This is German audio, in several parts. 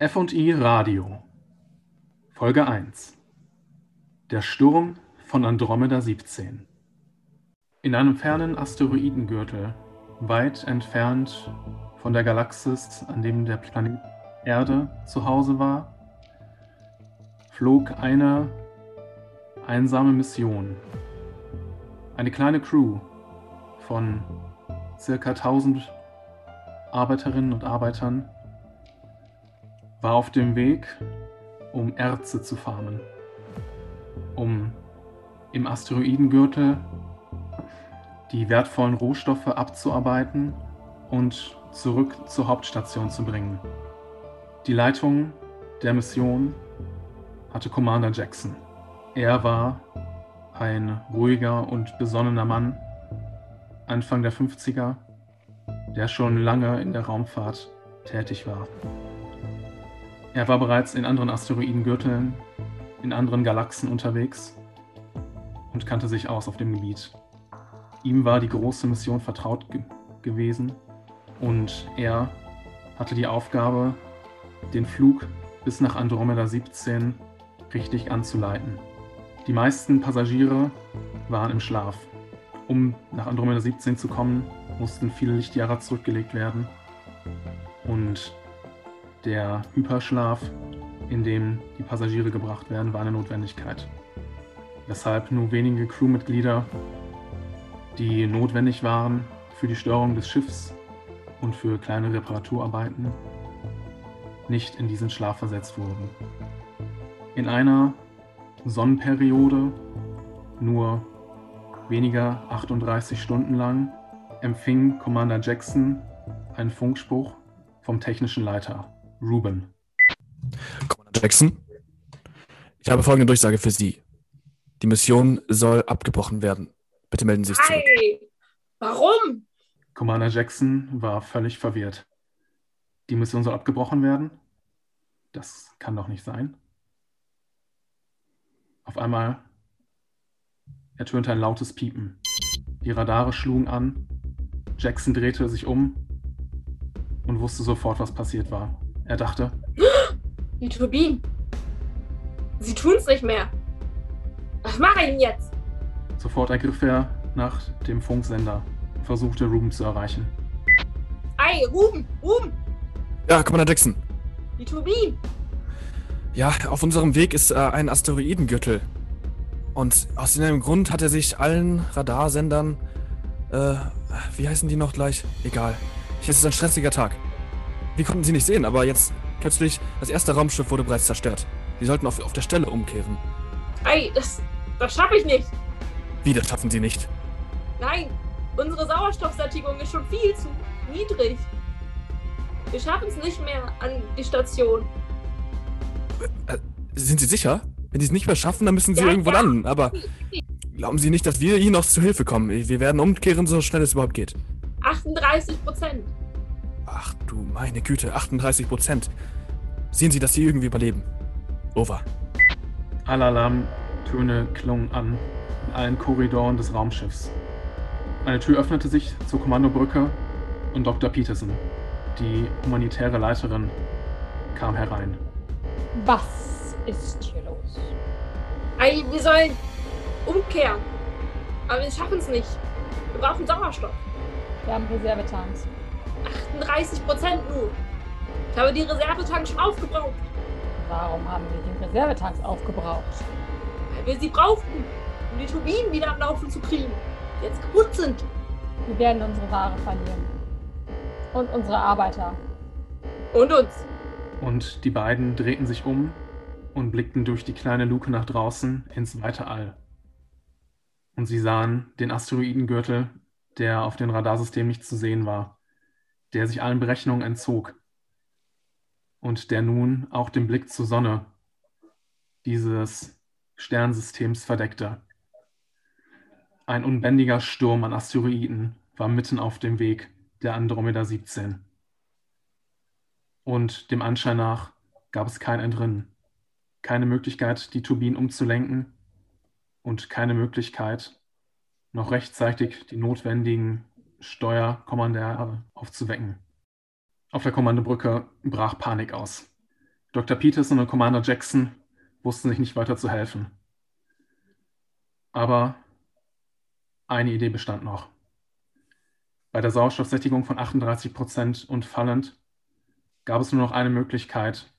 F&I Radio. Folge 1 Der Sturm von Andromeda 17 In einem fernen Asteroidengürtel, weit entfernt von der Galaxis, an dem der Planet Erde zu Hause war, flog eine einsame Mission. Eine kleine Crew von circa 1000 Arbeiterinnen und Arbeitern war auf dem Weg, um Erze zu farmen, um im Asteroidengürtel die wertvollen Rohstoffe abzuarbeiten und zurück zur Hauptstation zu bringen. Die Leitung der Mission hatte Commander Jackson. Er war ein ruhiger und besonnener Mann, Anfang der 50er, der schon lange in der Raumfahrt tätig war. Er war bereits in anderen Asteroidengürteln, in anderen Galaxen unterwegs und kannte sich aus auf dem Gebiet. Ihm war die große Mission vertraut ge gewesen und er hatte die Aufgabe, den Flug bis nach Andromeda 17 richtig anzuleiten. Die meisten Passagiere waren im Schlaf. Um nach Andromeda 17 zu kommen, mussten viele Lichtjahre zurückgelegt werden. Und der Hyperschlaf, in dem die Passagiere gebracht werden, war eine Notwendigkeit. Weshalb nur wenige Crewmitglieder, die notwendig waren für die Steuerung des Schiffs und für kleine Reparaturarbeiten, nicht in diesen Schlaf versetzt wurden. In einer Sonnenperiode, nur weniger 38 Stunden lang, empfing Commander Jackson einen Funkspruch vom technischen Leiter. Ruben. Commander Jackson, ich habe folgende Durchsage für Sie. Die Mission soll abgebrochen werden. Bitte melden Sie sich zurück. Hey, warum? Commander Jackson war völlig verwirrt. Die Mission soll abgebrochen werden? Das kann doch nicht sein. Auf einmal ertönte ein lautes Piepen. Die Radare schlugen an. Jackson drehte sich um und wusste sofort, was passiert war. Er dachte, Die Turbinen. Sie tun's nicht mehr. Was mache ich denn jetzt? sofort ergriff er nach dem Funksender und versuchte Ruben zu erreichen. Ei, Ruben, Ruben, Ja, Commander Jackson. die Turbinen. Ja, auf unserem Weg ist äh, ein Asteroidengürtel. Und aus irgendeinem Grund hat er sich allen Radarsendern, äh, wie heißen die noch gleich? Egal. Es ist ein stressiger Tag. Wir konnten sie nicht sehen, aber jetzt plötzlich, das erste Raumschiff wurde bereits zerstört. Sie sollten auf, auf der Stelle umkehren. Ei, das, das schaffe ich nicht. Wieder schaffen sie nicht. Nein, unsere Sauerstoffsättigung ist schon viel zu niedrig. Wir schaffen es nicht mehr an die Station. Äh, sind Sie sicher? Wenn Sie es nicht mehr schaffen, dann müssen Sie Ja, irgendwo ja. landen. Aber glauben Sie nicht, dass wir Ihnen noch zu Hilfe kommen? Wir werden umkehren, so schnell es überhaupt geht. 38 Prozent. Ach du meine Güte, 38 Prozent. Sehen Sie, dass Sie irgendwie überleben. Over. Alle Alarmtöne klungen an in allen Korridoren des Raumschiffs. Eine Tür öffnete sich zur Kommandobrücke und Dr. Peterson, die humanitäre Leiterin, kam herein. Was ist hier los? Ei, wir sollen umkehren. Aber wir schaffen es nicht. Wir brauchen Sauerstoff. Wir haben Reservetanks. 38 Prozent nur. Ich habe die Reservetanks schon aufgebraucht, Warum haben wir die Reservetanks aufgebraucht? weil wir sie brauchten, um die Turbinen wieder am Laufen zu kriegen, die jetzt kaputt sind. Wir werden unsere Ware verlieren. Und unsere Arbeiter. Und uns. Und die beiden drehten sich um und blickten durch die kleine Luke nach draußen ins weite All. Und sie sahen den Asteroidengürtel, der auf dem Radarsystem nicht zu sehen war, der sich allen Berechnungen entzog und der nun auch den Blick zur Sonne dieses Sternsystems verdeckte. Ein unbändiger Sturm an Asteroiden war mitten auf dem Weg der Andromeda 17 und dem Anschein nach gab es kein Entrinnen. Keine Möglichkeit, die Turbinen umzulenken und keine Möglichkeit, noch rechtzeitig die notwendigen Steuerkommandare aufzuwecken. Auf der Kommandobrücke brach Panik aus. Dr. Peterson und Commander Jackson wussten sich nicht weiter zu helfen. Aber eine Idee bestand noch. Bei der Sauerstoffsättigung von 38 Prozent und fallend gab es nur noch eine Möglichkeit,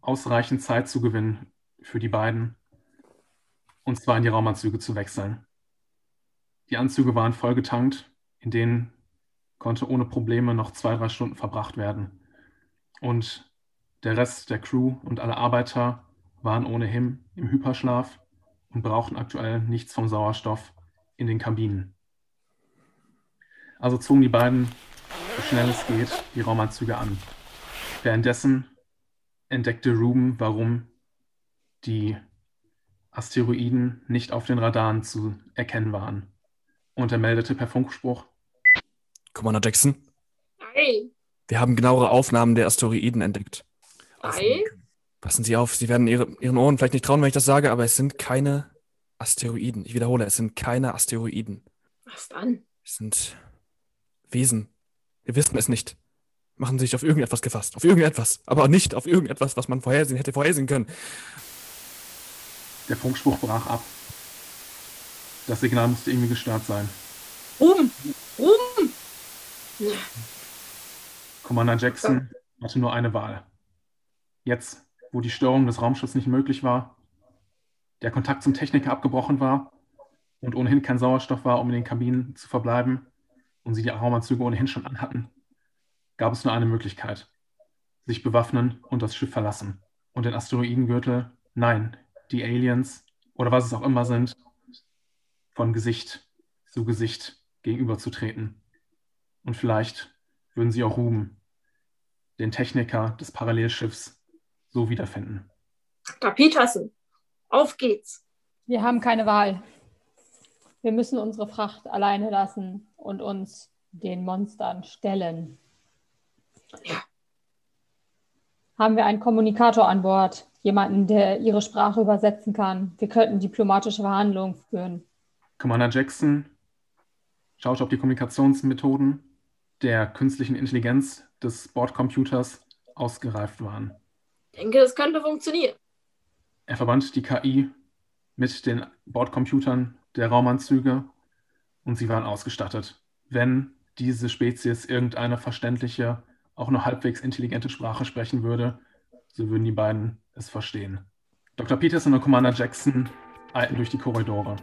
ausreichend Zeit zu gewinnen für die beiden, und zwar in die Raumanzüge zu wechseln. Die Anzüge waren vollgetankt, in denen konnte ohne Probleme noch zwei, drei Stunden verbracht werden. Und der Rest der Crew und alle Arbeiter waren ohnehin im Hyperschlaf und brauchten aktuell nichts vom Sauerstoff in den Kabinen. Also zogen die beiden, so schnell es geht, die Raumanzüge an. Währenddessen entdeckte Ruben, warum die Asteroiden nicht auf den Radaren zu erkennen waren. Und er meldete per Funkspruch. Commander Jackson, Ei, wir haben genauere Aufnahmen der Asteroiden entdeckt. ei. Passen Sie auf, Sie werden ihre, Ihren Ohren vielleicht nicht trauen, wenn ich das sage, aber es sind keine Asteroiden. Ich wiederhole, es sind keine Asteroiden. Was dann? Es sind Wesen. Wir wissen es nicht. Machen Sie sich auf irgendetwas gefasst. Auf irgendetwas. Aber nicht auf irgendetwas, was man vorhersehen hätte vorhersehen können. Der Funkspruch brach ab. Das Signal musste irgendwie gestört sein. Ruben! Ruben! Commander Jackson hatte nur eine Wahl. Jetzt, wo die Störung des Raumschiffs nicht möglich war, der Kontakt zum Techniker abgebrochen war und ohnehin kein Sauerstoff war, um in den Kabinen zu verbleiben und sie die Raumanzüge ohnehin schon anhatten, gab es nur eine Möglichkeit. Sich bewaffnen und das Schiff verlassen. Und den Asteroidengürtel, nein, die Aliens oder was es auch immer sind, von Gesicht zu Gesicht gegenüberzutreten. Und vielleicht würden sie auch Ruben, den Techniker des Parallelschiffs, so wiederfinden. Dr. Peterson, auf geht's. Wir haben keine Wahl. Wir müssen unsere Fracht alleine lassen und uns den Monstern stellen. Ja. Haben wir einen Kommunikator an Bord? Jemanden, der ihre Sprache übersetzen kann? Wir könnten diplomatische Verhandlungen führen. Commander Jackson schaut, ob die Kommunikationsmethoden der künstlichen Intelligenz des Bordcomputers ausgereift waren. Ich denke, das könnte funktionieren. Er verband die KI mit den Bordcomputern der Raumanzüge und sie waren ausgestattet. Wenn diese Spezies irgendeine verständliche, auch nur halbwegs intelligente Sprache sprechen würde, so würden die beiden es verstehen. Dr. Peterson und Commander Jackson eilten durch die Korridore.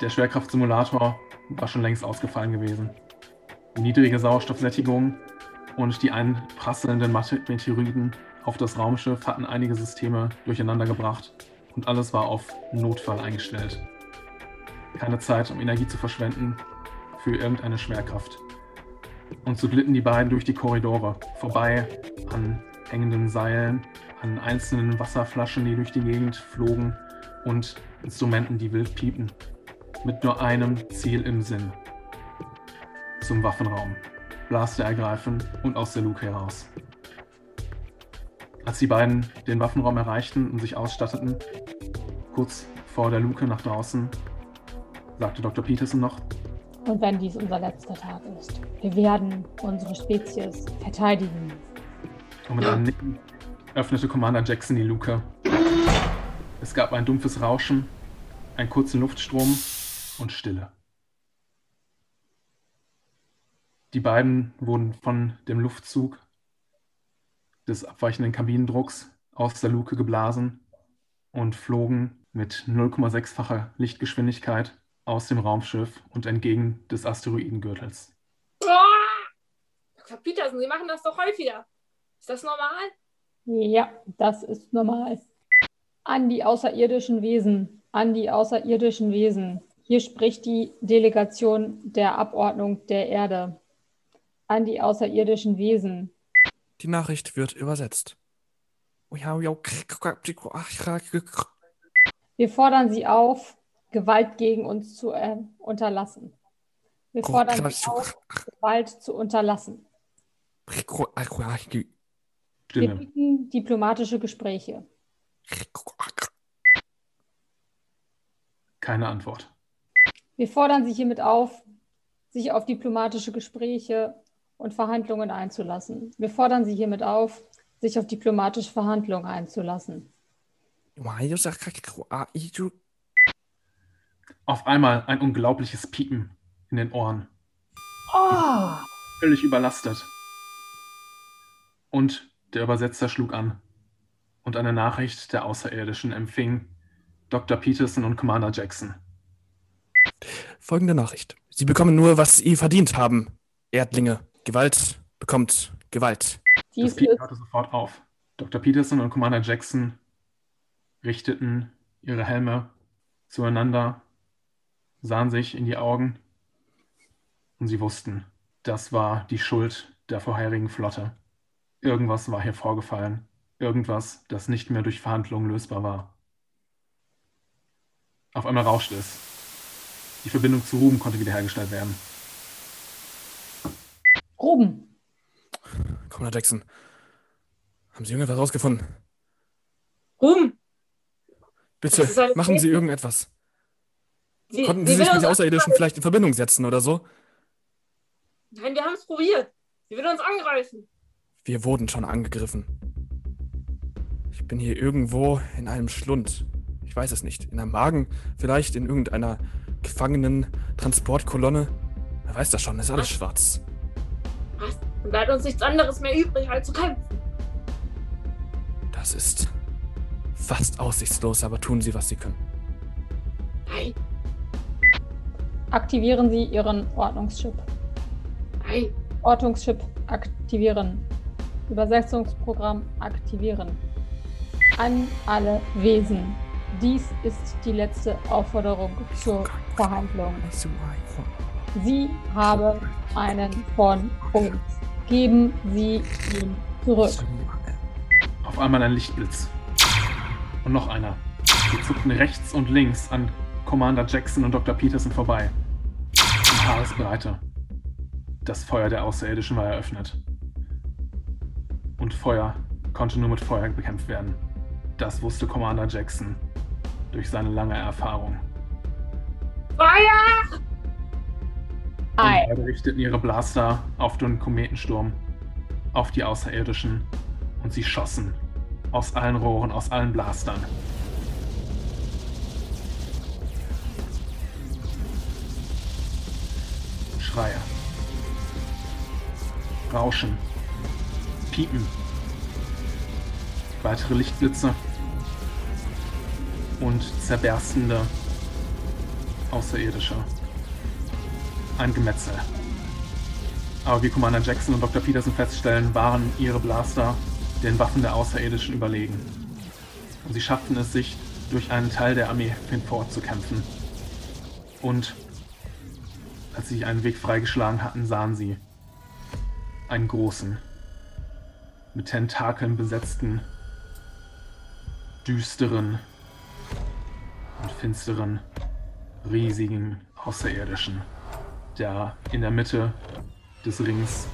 Der Schwerkraftsimulator war schon längst ausgefallen gewesen. Die niedrige Sauerstoffsättigung und die einprasselnden Meteoriten auf das Raumschiff hatten einige Systeme durcheinander gebracht und alles war auf Notfall eingestellt. Keine Zeit, um Energie zu verschwenden für irgendeine Schwerkraft. Und so glitten die beiden durch die Korridore, vorbei an hängenden Seilen, an einzelnen Wasserflaschen, die durch die Gegend flogen und Instrumenten, die wild piepen. Mit nur einem Ziel im Sinn. Zum Waffenraum. Blaster ergreifen und aus der Luke heraus. Als die beiden den Waffenraum erreichten und sich ausstatteten, kurz vor der Luke nach draußen, sagte Dr. Peterson noch, Und wenn dies unser letzter Tag ist, wir werden unsere Spezies verteidigen. und mit einem Nicken öffnete Commander Jackson die Luke. Es gab ein dumpfes Rauschen, einen kurzen Luftstrom und Stille. Die beiden wurden von dem Luftzug des abweichenden Kabinendrucks aus der Luke geblasen und flogen mit 0,6-facher Lichtgeschwindigkeit aus dem Raumschiff und entgegen des Asteroidengürtels. Dr. Peterson, Sie machen das doch häufiger. Ist das normal? Ja, das ist normal. An die außerirdischen Wesen, an die außerirdischen Wesen. Hier spricht die Delegation der Abordnung der Erde. An die außerirdischen Wesen. Die Nachricht wird übersetzt. Wir fordern Sie auf, Gewalt gegen uns zu äh, unterlassen. Wir fordern Sie auf, Gewalt zu unterlassen. Wir Stille. bitten diplomatische Gespräche. Keine Antwort. Wir fordern Sie hiermit auf, sich auf diplomatische Gespräche und Verhandlungen einzulassen. Wir fordern Sie hiermit auf, sich auf diplomatische Verhandlungen einzulassen. Auf einmal ein unglaubliches Piepen in den Ohren. Oh! Völlig überlastet. Und der Übersetzer schlug an. Und eine Nachricht der Außerirdischen empfing Dr. Peterson und Commander Jackson. Folgende Nachricht. Sie bekommen nur, was Sie verdient haben. Erdlinge. Gewalt bekommt Gewalt. Das Dies Piepen ist hörte sofort auf. Dr. Peterson und Commander Jackson richteten ihre Helme zueinander, sahen sich in die Augen und sie wussten, das war die Schuld der vorherigen Flotte. Irgendwas war hier vorgefallen. Irgendwas, das nicht mehr durch Verhandlungen lösbar war. Auf einmal rauschte es. Die Verbindung zu Ruben konnte wiederhergestellt werden. Ruben. Commander Jackson. Haben Sie irgendetwas rausgefunden? Ruhm! Bitte, machen Sie irgendetwas. Sie, Konnten sie Sie sich mit uns Außerirdischen vielleicht in Verbindung setzen oder so? Nein, wir haben es probiert. Sie will uns angreifen. Wir wurden schon angegriffen. Ich bin hier irgendwo in einem Schlund. Ich weiß es nicht. In einem Wagen, vielleicht in irgendeiner Gefangenen-Transportkolonne. Wer weiß das schon, ist alles Was? schwarz. Was? Dann bleibt uns nichts anderes mehr übrig, als zu kämpfen. Das ist fast aussichtslos, aber tun Sie, was Sie können. Nein, Aktivieren Sie Ihren Ordnungschip. nein. Ortungschip aktivieren. Übersetzungsprogramm aktivieren. An alle Wesen. Dies ist die letzte Aufforderung zur Verhandlung. Sie haben einen von uns. Geben Sie ihn zurück. Auf einmal ein Lichtblitz. Und noch einer. Sie zuckten rechts und links an Commander Jackson und Dr. Peterson vorbei. In Haaresbreite. Das Feuer der Außerirdischen war eröffnet. Und Feuer konnte nur mit Feuer bekämpft werden. Das wusste Commander Jackson durch seine lange Erfahrung. Feuer! Und Ei. beide richteten ihre Blaster auf den Kometensturm, auf die Außerirdischen und sie schossen aus allen Rohren, aus allen Blastern. Schreie. Rauschen. Piepen. Weitere Lichtblitze. Und zerberstende Außerirdische. Ein Gemetzel. Aber wie Commander Jackson und Dr. Peterson feststellen, waren ihre Blaster den Waffen der Außerirdischen überlegen. Und sie schafften es, sich durch einen Teil der Armee hinvorzukämpfen. Und als sie einen Weg freigeschlagen hatten, sahen sie einen großen, mit Tentakeln besetzten, düsteren und finsteren, riesigen Außerirdischen, der in der Mitte des Rings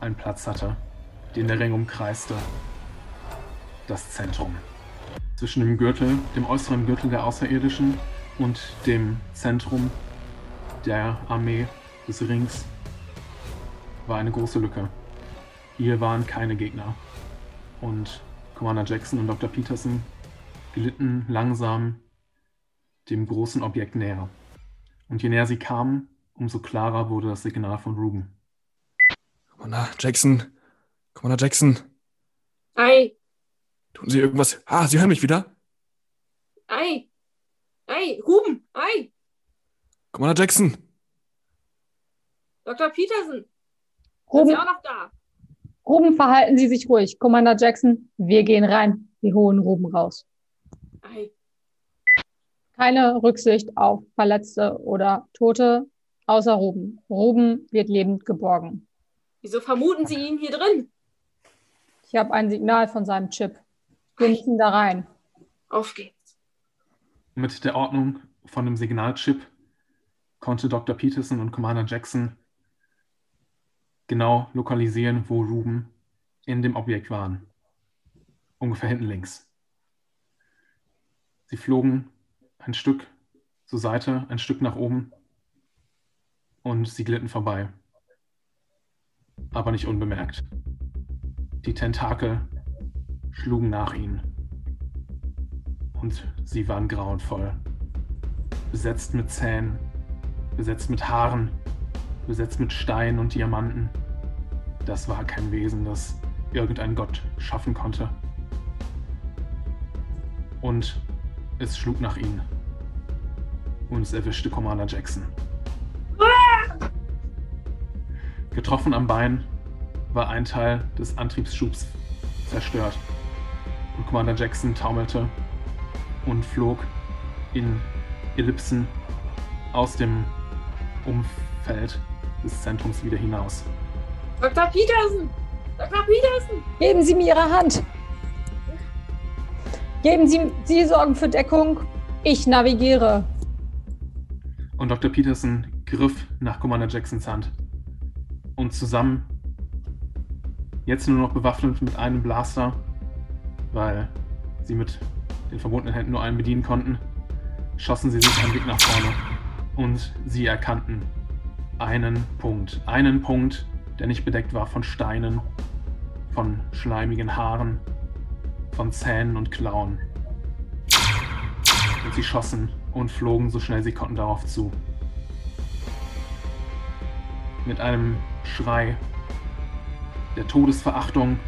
einen Platz hatte, den der Ring umkreiste. Das Zentrum. Zwischen dem Gürtel, dem äußeren Gürtel der Außerirdischen und dem Zentrum der Armee des Rings war eine große Lücke. Hier waren keine Gegner. Und Commander Jackson und Dr. Peterson glitten langsam dem großen Objekt näher. Und je näher sie kamen, umso klarer wurde das Signal von Ruben. Commander Jackson. Commander Jackson. Ei, Tun Sie irgendwas? Ah, Sie hören mich wieder? ei, ei, Ruben, ei, Commander Jackson. Dr. Peterson, sind Ruben, Sie auch noch da? Ruben, verhalten Sie sich ruhig. Commander Jackson, wir gehen rein. Wir holen Ruben raus. Ei, Keine Rücksicht auf Verletzte oder Tote, außer Ruben. Ruben wird lebend geborgen. wieso vermuten Sie ihn hier drin? Ich habe ein Signal von seinem Chip. Wir müssen da rein. Auf geht's. Mit der Ordnung von dem Signalchip konnte Dr. Peterson und Commander Jackson genau lokalisieren, wo Ruben in dem Objekt waren. Ungefähr hinten links. Sie flogen ein Stück zur Seite, ein Stück nach oben und sie glitten vorbei. Aber nicht unbemerkt. Die Tentakel schlugen nach ihnen. Und sie waren grauenvoll. Besetzt mit Zähnen, besetzt mit Haaren, besetzt mit Stein und Diamanten. Das war kein Wesen, das irgendein Gott schaffen konnte. Und es schlug nach ihnen. Und es erwischte Commander Jackson. Getroffen am Bein war ein Teil des Antriebsschubs zerstört. Und Commander Jackson taumelte und flog in Ellipsen aus dem Umfeld des Zentrums wieder hinaus. Dr. Peterson! Dr. Peterson! Geben Sie mir Ihre Hand. Geben Sie, Sie sorgen für Deckung. Ich navigiere. Und Dr. Peterson griff nach Commander Jacksons Hand. Und zusammen, jetzt nur noch bewaffnet mit einem Blaster, weil sie mit den verbundenen Händen nur einen bedienen konnten, schossen sie sich einen Weg nach vorne. Und sie erkannten einen Punkt. Einen Punkt, der nicht bedeckt war von Steinen, von schleimigen Haaren, von Zähnen und Klauen. Und sie schossen und flogen so schnell sie konnten darauf zu. Mit einem Schrei der Todesverachtung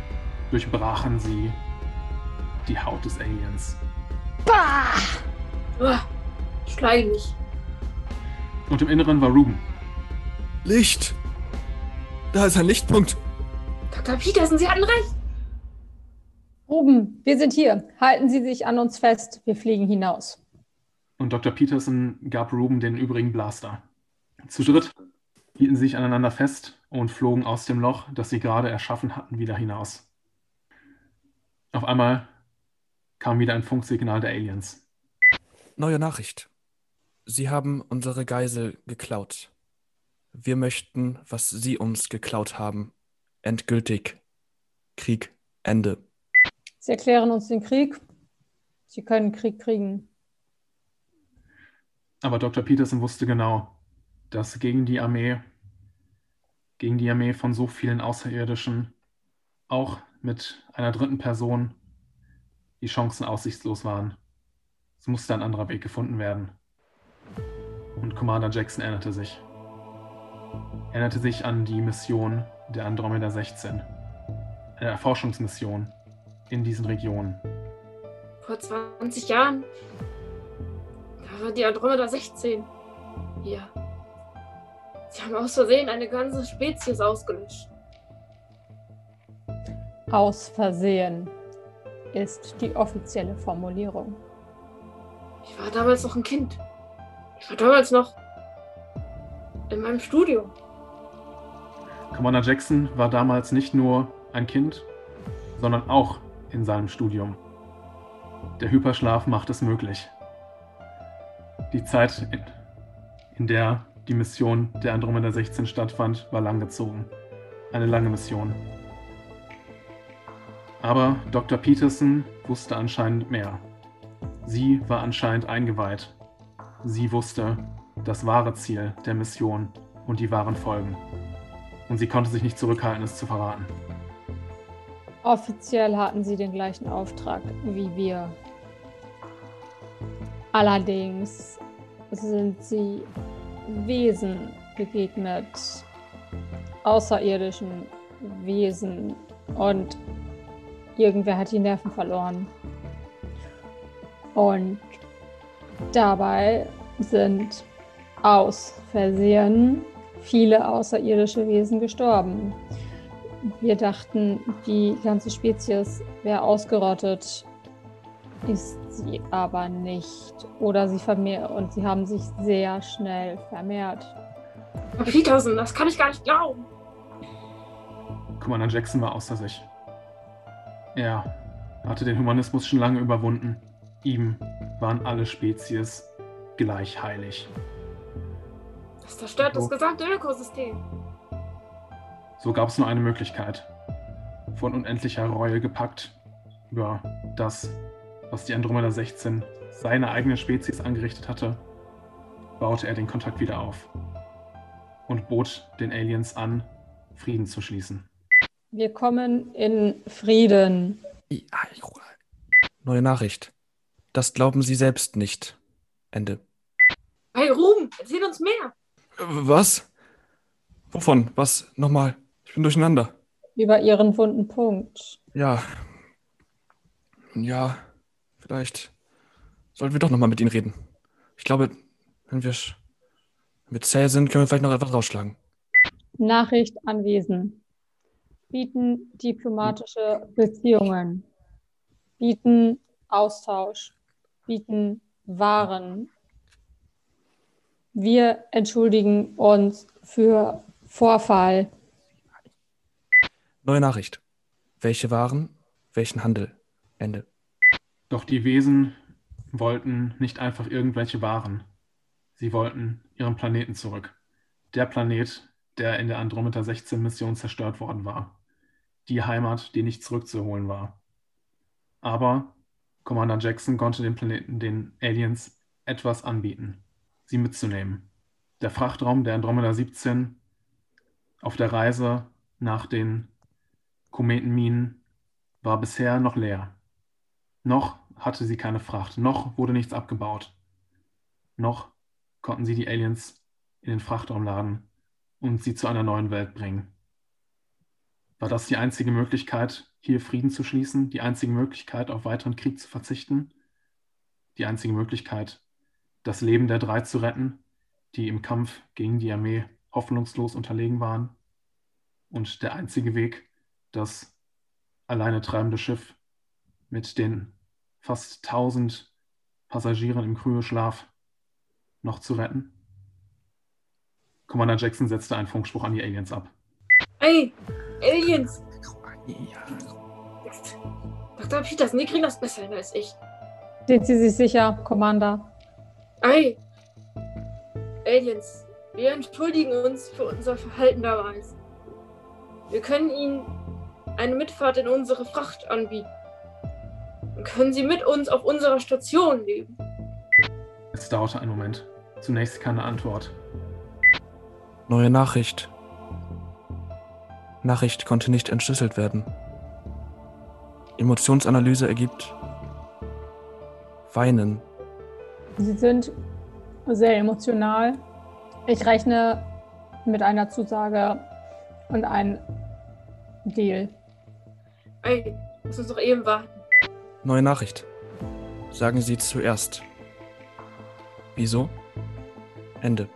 durchbrachen sie die Haut des Aliens. Bah! Uah, mich. Und im Inneren war Ruben. Licht! Da ist ein Lichtpunkt. Dr. Peterson, Sie hatten recht. Ruben, wir sind hier. Halten Sie sich an uns fest. Wir fliegen hinaus. Und Dr. Peterson gab Ruben den übrigen Blaster. Zu dritt hielten sie sich aneinander fest und flogen aus dem Loch, das sie gerade erschaffen hatten, wieder hinaus. Auf einmal kam wieder ein Funksignal der Aliens. Neue Nachricht. Sie haben unsere Geisel geklaut. Wir möchten, was Sie uns geklaut haben. Endgültig. Krieg. Ende. Sie erklären uns den Krieg. Sie können Krieg kriegen. Aber Dr. Peterson wusste genau, dass gegen die Armee, gegen die Armee von so vielen Außerirdischen, auch mit einer dritten Person, die Chancen aussichtslos waren. Es musste ein anderer Weg gefunden werden. Und Commander Jackson erinnerte sich. Er erinnerte sich an die Mission der Andromeda 16. Eine Erforschungsmission in diesen Regionen. Vor 20 Jahren. Da war die Andromeda 16. Hier. Sie haben aus Versehen eine ganze Spezies ausgelöscht. Aus Versehen ist die offizielle Formulierung. Ich war damals noch ein Kind. Ich war damals noch in meinem Studium. Commander Jackson war damals nicht nur ein Kind, sondern auch in seinem Studium. Der Hyperschlaf macht es möglich. Die Zeit, in, der die Mission der Andromeda 16 stattfand, war langgezogen. Eine lange Mission. Aber Dr. Peterson wusste anscheinend mehr. Sie war anscheinend eingeweiht. Sie wusste das wahre Ziel der Mission und die wahren Folgen. Und sie konnte sich nicht zurückhalten, es zu verraten. Offiziell hatten sie den gleichen Auftrag wie wir. Allerdings sind sie Wesen begegnet, außerirdischen Wesen und irgendwer hat die Nerven verloren. Und dabei sind aus Versehen viele außerirdische Wesen gestorben. Wir dachten, die ganze Spezies wäre ausgerottet. Ist sie aber nicht. Oder sie vermehrt und sie haben sich sehr schnell vermehrt. Peterson, das kann ich gar nicht glauben. Commander Jackson war außer sich. Er hatte den Humanismus schon lange überwunden. Ihm waren alle Spezies gleich heilig. Das zerstört das gesamte Ökosystem. So gab es nur eine Möglichkeit. Von unendlicher Reue gepackt über das, was die Andromeda 16 seine eigene Spezies angerichtet hatte, baute er den Kontakt wieder auf und bot den Aliens an, Frieden zu schließen. Wir kommen in Frieden. Ja, Neue Nachricht. Das glauben Sie selbst nicht. Ende. Hey, Ruhm, erzähl uns mehr. Äh, Was? Wovon? Was? Nochmal. Ich bin durcheinander. Über Ihren wunden Punkt. Ja. Ja. Vielleicht sollten wir doch nochmal mit Ihnen reden. Ich glaube, wenn wir, wir zäh sind, können wir vielleicht noch etwas rausschlagen. Nachricht anwesen. Bieten diplomatische Beziehungen. Bieten Austausch. Bieten Waren. Wir entschuldigen uns für Vorfall. Neue Nachricht. Welche Waren? Welchen Handel? Ende. Doch die Wesen wollten nicht einfach irgendwelche Waren. Sie wollten ihren Planeten zurück. Der Planet, der in der Andromeda 16 Mission zerstört worden war. Die Heimat, die nicht zurückzuholen war. Aber Commander Jackson konnte dem Planeten den Aliens etwas anbieten, sie mitzunehmen. Der Frachtraum der Andromeda 17 auf der Reise nach den Kometenminen war bisher noch leer. Noch hatte sie keine Fracht, noch wurde nichts abgebaut. Noch konnten sie die Aliens in den Frachtraum laden und sie zu einer neuen Welt bringen. War das die einzige Möglichkeit, hier Frieden zu schließen? Die einzige Möglichkeit, auf weiteren Krieg zu verzichten? Die einzige Möglichkeit, das Leben der drei zu retten, die im Kampf gegen die Armee hoffnungslos unterlegen waren? Und der einzige Weg, das alleine treibende Schiff mit den fast 1000 Passagieren im Kryoschlaf noch zu retten? Commander Jackson setzte einen Funkspruch an die Aliens ab. Ey, Aliens. Dr. Peterson, die kriegen das besser hin als ich. Sind Sie sich sicher, Commander? Ey, Aliens, wir entschuldigen uns für unser Verhalten damals. Wir können Ihnen eine Mitfahrt in unsere Fracht anbieten. Können Sie mit uns auf unserer Station leben. Es dauerte einen Moment. Zunächst keine Antwort. Neue Nachricht. Nachricht konnte nicht entschlüsselt werden. Emotionsanalyse ergibt Weinen. Sie sind sehr emotional. Ich rechne mit einer Zusage und einem Deal. Ey, lass uns doch eben warten. Neue Nachricht. Sagen Sie zuerst. Wieso? Ende.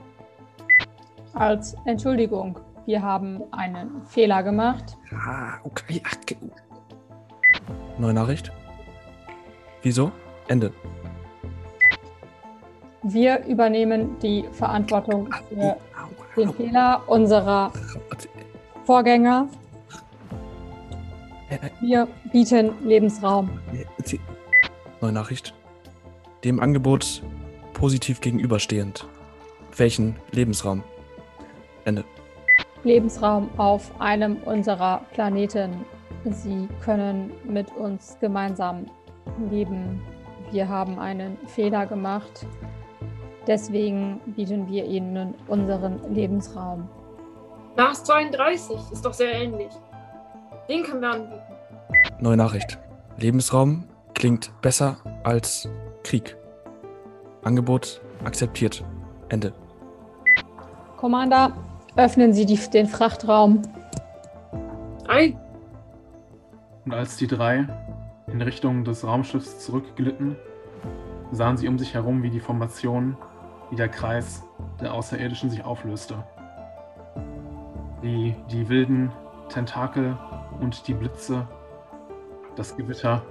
Als Entschuldigung, wir haben einen Fehler gemacht. Ah, okay. okay. Neue Nachricht. Wieso? Ende. Wir übernehmen die Verantwortung für den Fehler unserer Vorgänger. Wir bieten Lebensraum. Neue Nachricht. Dem Angebot positiv gegenüberstehend. Welchen Lebensraum? Ende. Lebensraum auf einem unserer Planeten. Sie können mit uns gemeinsam leben. Wir haben einen Fehler gemacht. Deswegen bieten wir Ihnen unseren Lebensraum. Mars 32 ist doch sehr ähnlich. Den können wir anbieten. Neue Nachricht. Lebensraum klingt besser als Krieg. Angebot akzeptiert. Ende. Commander, öffnen Sie die, den Frachtraum. Ey, Und als die drei in Richtung des Raumschiffs zurückglitten, sahen sie um sich herum, wie die Formation, wie der Kreis der Außerirdischen sich auflöste. Wie die wilden Tentakel und die Blitze, das Gewitter,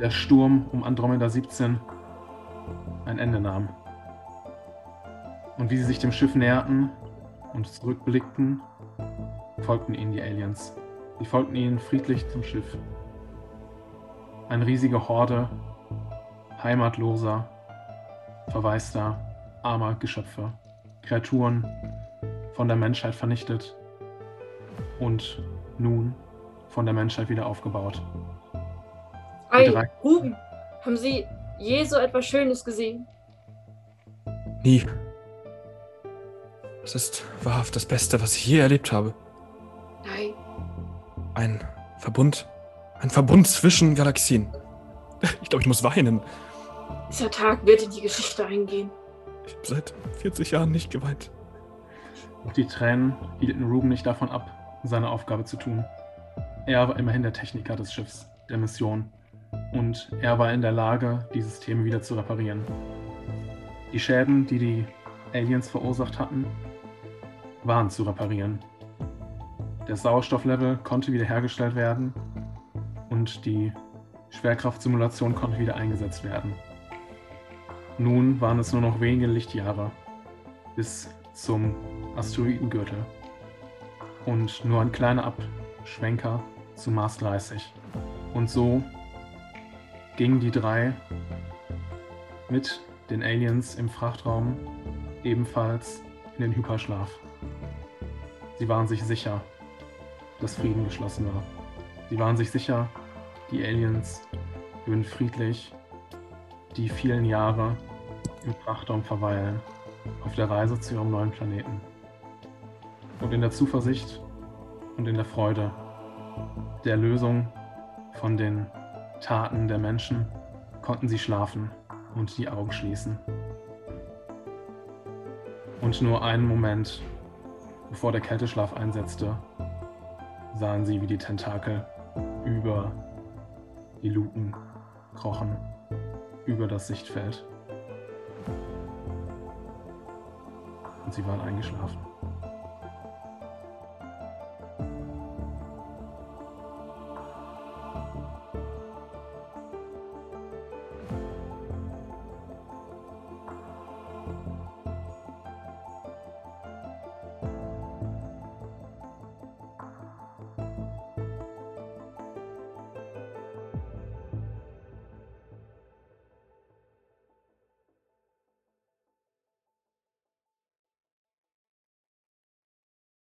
der Sturm um Andromeda 17 ein Ende nahm. Und wie sie sich dem Schiff näherten und zurückblickten, folgten ihnen die Aliens. Sie folgten ihnen friedlich zum Schiff. Eine riesige Horde heimatloser, verwaister, armer Geschöpfe. Kreaturen von der Menschheit vernichtet und nun von der Menschheit wieder aufgebaut. drei- Ruben, haben Sie je so etwas Schönes gesehen? Nie. Das ist wahrhaft das Beste, was ich je erlebt habe. Nein. ein Verbund. Ein Verbund zwischen Galaxien. Ich glaube, ich muss weinen. Dieser Tag wird in die Geschichte eingehen. Ich habe seit 40 Jahren nicht geweint. Doch die Tränen hielten Ruben nicht davon ab, seine Aufgabe zu tun. Er war immerhin der Techniker des Schiffs, der Mission. Und er war in der Lage, die Systeme wieder zu reparieren. Die Schäden, die die Aliens verursacht hatten, waren zu reparieren. Der Sauerstofflevel konnte wiederhergestellt werden und die Schwerkraftsimulation konnte wieder eingesetzt werden. Nun waren es nur noch wenige Lichtjahre bis zum Asteroidengürtel und nur ein kleiner Abschwenker zu 30. Und so gingen die drei mit den Aliens im Frachtraum ebenfalls in den Hyperschlaf. Sie waren sich sicher, dass Frieden geschlossen war. Sie waren sich sicher, die Aliens würden friedlich die vielen Jahre im Frachtraum verweilen, auf der Reise zu ihrem neuen Planeten. Und in der Zuversicht und in der Freude der Lösung von den Taten der Menschen konnten sie schlafen und die Augen schließen. Und nur einen Moment, bevor der Kälteschlaf einsetzte, sahen sie, wie die Tentakel über die Luken krochen, über das Sichtfeld. Und sie waren eingeschlafen.